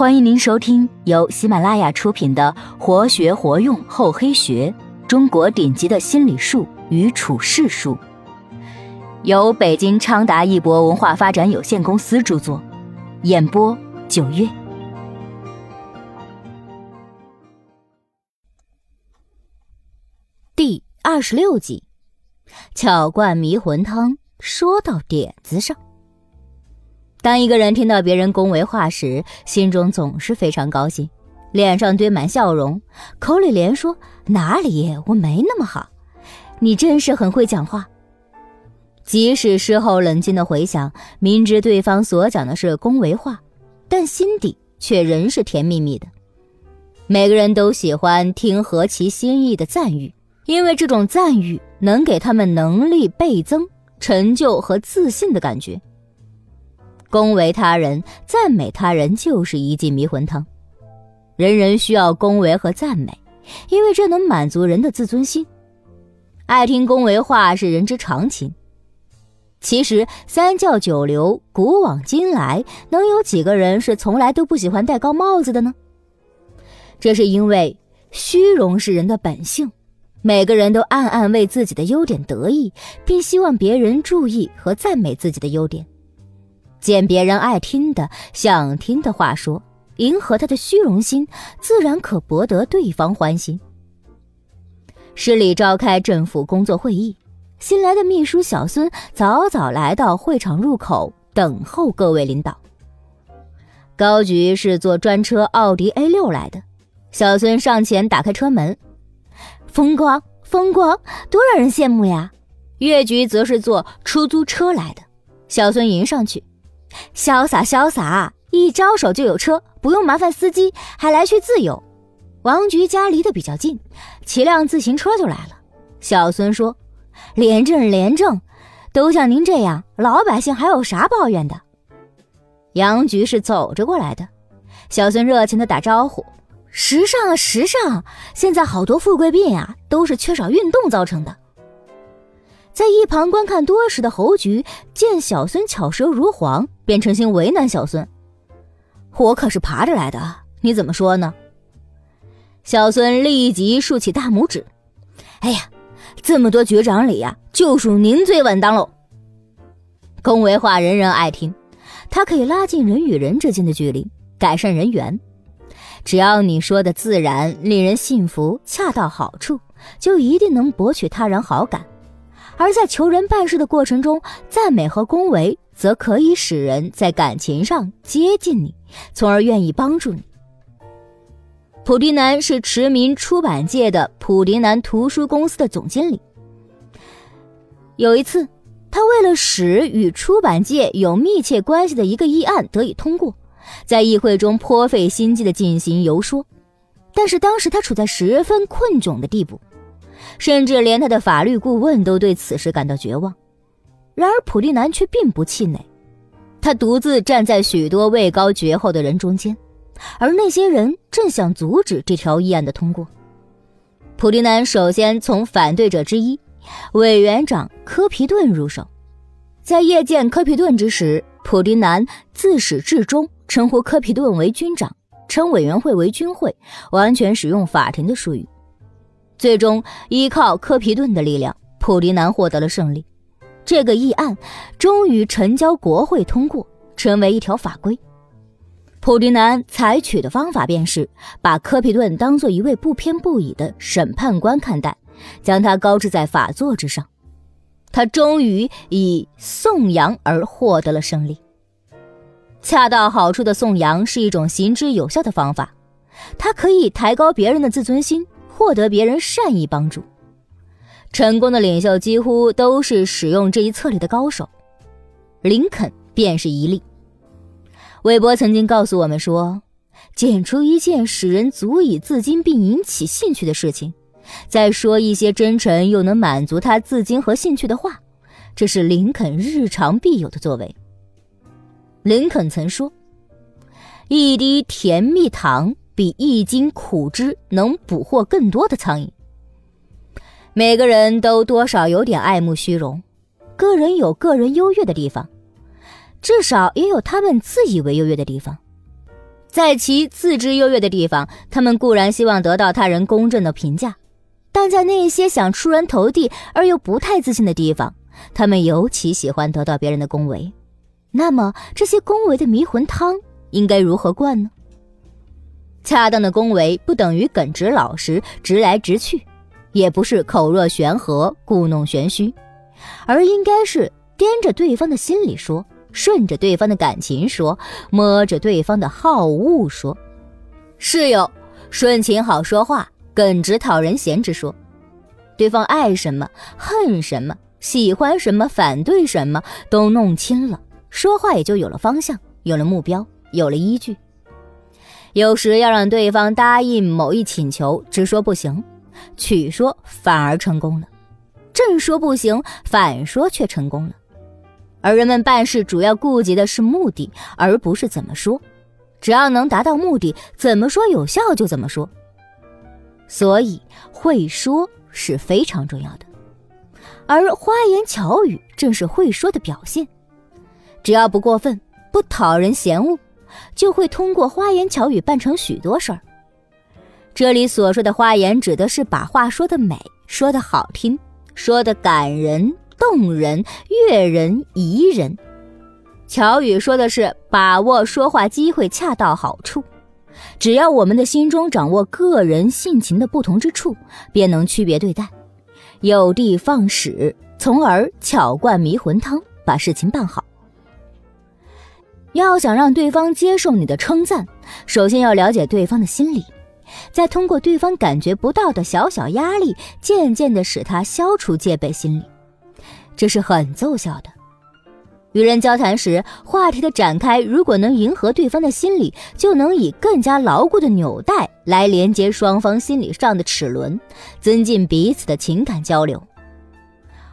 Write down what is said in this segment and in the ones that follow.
欢迎您收听由喜马拉雅出品的《活学活用厚黑学：中国顶级的心理术与处世术》，由北京昌达一博文化发展有限公司著作，演播九月。第二十六集，巧灌迷魂汤，说到点子上。当一个人听到别人恭维话时，心中总是非常高兴，脸上堆满笑容，口里连说：“哪里，我没那么好，你真是很会讲话。”即使事后冷静的回想，明知对方所讲的是恭维话，但心底却仍是甜蜜蜜的。每个人都喜欢听合其心意的赞誉，因为这种赞誉能给他们能力倍增、成就和自信的感觉。恭维他人、赞美他人就是一剂迷魂汤，人人需要恭维和赞美，因为这能满足人的自尊心。爱听恭维话是人之常情。其实三教九流、古往今来，能有几个人是从来都不喜欢戴高帽子的呢？这是因为虚荣是人的本性，每个人都暗暗为自己的优点得意，并希望别人注意和赞美自己的优点。捡别人爱听的、想听的话说，迎合他的虚荣心，自然可博得对方欢心。市里召开政府工作会议，新来的秘书小孙早早来到会场入口等候各位领导。高局是坐专车奥迪 A 六来的，小孙上前打开车门，风光风光，多让人羡慕呀。岳局则是坐出租车来的，小孙迎上去。潇洒潇洒，一招手就有车，不用麻烦司机，还来去自由。王局家离得比较近，骑辆自行车就来了。小孙说：“廉政廉政，都像您这样，老百姓还有啥抱怨的？”杨局是走着过来的，小孙热情的打招呼：“时尚啊，时尚！现在好多富贵病啊，都是缺少运动造成的。”在一旁观看多时的侯局见小孙巧舌如簧，便诚心为难小孙：“我可是爬着来的，你怎么说呢？”小孙立即竖起大拇指：“哎呀，这么多局长里呀，就属您最稳当喽！”恭维话人人爱听，它可以拉近人与人之间的距离，改善人缘。只要你说的自然、令人信服、恰到好处，就一定能博取他人好感。而在求人办事的过程中，赞美和恭维则可以使人在感情上接近你，从而愿意帮助你。普迪南是驰名出版界的普迪南图书公司的总经理。有一次，他为了使与出版界有密切关系的一个议案得以通过，在议会中颇费心机的进行游说，但是当时他处在十分困窘的地步。甚至连他的法律顾问都对此事感到绝望，然而普利南却并不气馁，他独自站在许多位高绝后的人中间，而那些人正想阻止这条议案的通过。普利南首先从反对者之一委员长科皮顿入手，在夜见科皮顿之时，普利南自始至终称呼科皮顿为军长，称委员会为军会，完全使用法庭的术语。最终依靠科皮顿的力量，普迪南获得了胜利。这个议案终于呈交国会通过，成为一条法规。普迪南采取的方法便是把科皮顿当做一位不偏不倚的审判官看待，将他高置在法座之上。他终于以颂扬而获得了胜利。恰到好处的颂扬是一种行之有效的方法，它可以抬高别人的自尊心。获得别人善意帮助，成功的领袖几乎都是使用这一策略的高手。林肯便是一例。韦伯曾经告诉我们说：“捡出一件使人足以自矜并引起兴趣的事情，再说一些真诚又能满足他自矜和兴趣的话，这是林肯日常必有的作为。”林肯曾说：“一滴甜蜜糖。”比一斤苦汁能捕获更多的苍蝇。每个人都多少有点爱慕虚荣，个人有个人优越的地方，至少也有他们自以为优越的地方。在其自知优越的地方，他们固然希望得到他人公正的评价，但在那些想出人头地而又不太自信的地方，他们尤其喜欢得到别人的恭维。那么，这些恭维的迷魂汤应该如何灌呢？恰当的恭维不等于耿直老实、直来直去，也不是口若悬河、故弄玄虚，而应该是掂着对方的心里说。顺着对方的感情说，摸着对方的好恶说，是有顺情好说话，耿直讨人嫌之说。对方爱什么，恨什么，喜欢什么，反对什么，都弄清了，说话也就有了方向，有了目标，有了依据。有时要让对方答应某一请求，直说不行，曲说反而成功了，正说不行，反说却成功了。而人们办事主要顾及的是目的，而不是怎么说。只要能达到目的，怎么说有效就怎么说。所以，会说是非常重要的。而花言巧语正是会说的表现。只要不过分，不讨人嫌恶，就会通过花言巧语办成许多事儿。这里所说的花言，指的是把话说得美，说得好听，说得感人。动人、悦人、宜人，巧语说的是把握说话机会，恰到好处。只要我们的心中掌握个人性情的不同之处，便能区别对待，有的放矢，从而巧灌迷魂汤，把事情办好。要想让对方接受你的称赞，首先要了解对方的心理，再通过对方感觉不到的小小压力，渐渐的使他消除戒备心理。这是很奏效的。与人交谈时，话题的展开如果能迎合对方的心理，就能以更加牢固的纽带来连接双方心理上的齿轮，增进彼此的情感交流。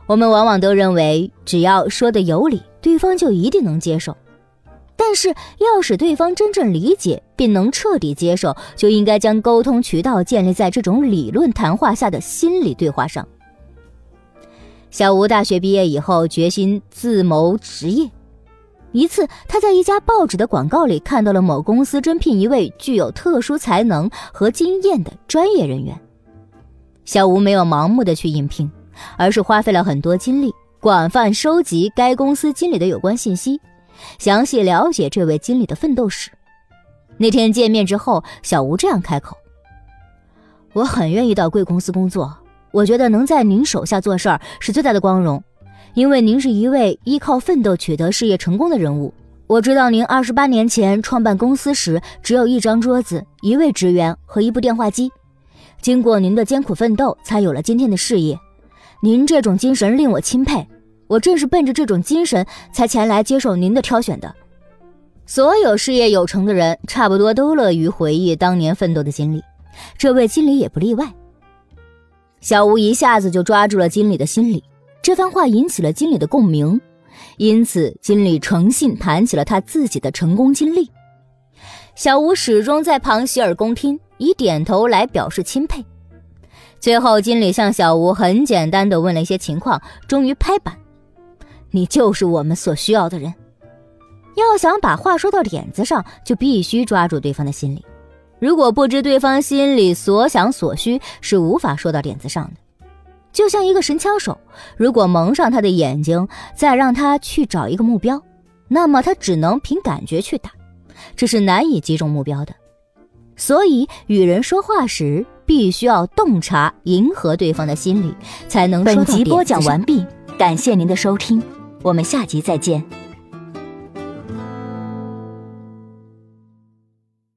我们往往都认为，只要说的有理，对方就一定能接受。但是，要使对方真正理解并能彻底接受，就应该将沟通渠道建立在这种理论谈话下的心理对话上。小吴大学毕业以后，决心自谋职业。一次，他在一家报纸的广告里看到了某公司征聘一位具有特殊才能和经验的专业人员。小吴没有盲目的去应聘，而是花费了很多精力，广泛收集该公司经理的有关信息，详细了解这位经理的奋斗史。那天见面之后，小吴这样开口：“我很愿意到贵公司工作。”我觉得能在您手下做事儿是最大的光荣，因为您是一位依靠奋斗取得事业成功的人物。我知道您二十八年前创办公司时只有一张桌子、一位职员和一部电话机，经过您的艰苦奋斗，才有了今天的事业。您这种精神令我钦佩，我正是奔着这种精神才前来接受您的挑选的。所有事业有成的人，差不多都乐于回忆当年奋斗的经历，这位经理也不例外。小吴一下子就抓住了经理的心理，这番话引起了经理的共鸣，因此经理诚信谈起了他自己的成功经历。小吴始终在旁洗耳恭听，以点头来表示钦佩。最后，经理向小吴很简单的问了一些情况，终于拍板：“你就是我们所需要的人。”要想把话说到点子上，就必须抓住对方的心理。如果不知对方心里所想所需，是无法说到点子上的。就像一个神枪手，如果蒙上他的眼睛，再让他去找一个目标，那么他只能凭感觉去打，这是难以击中目标的。所以，与人说话时，必须要洞察、迎合对方的心理，才能。本集播讲完毕，感谢您的收听，我们下集再见。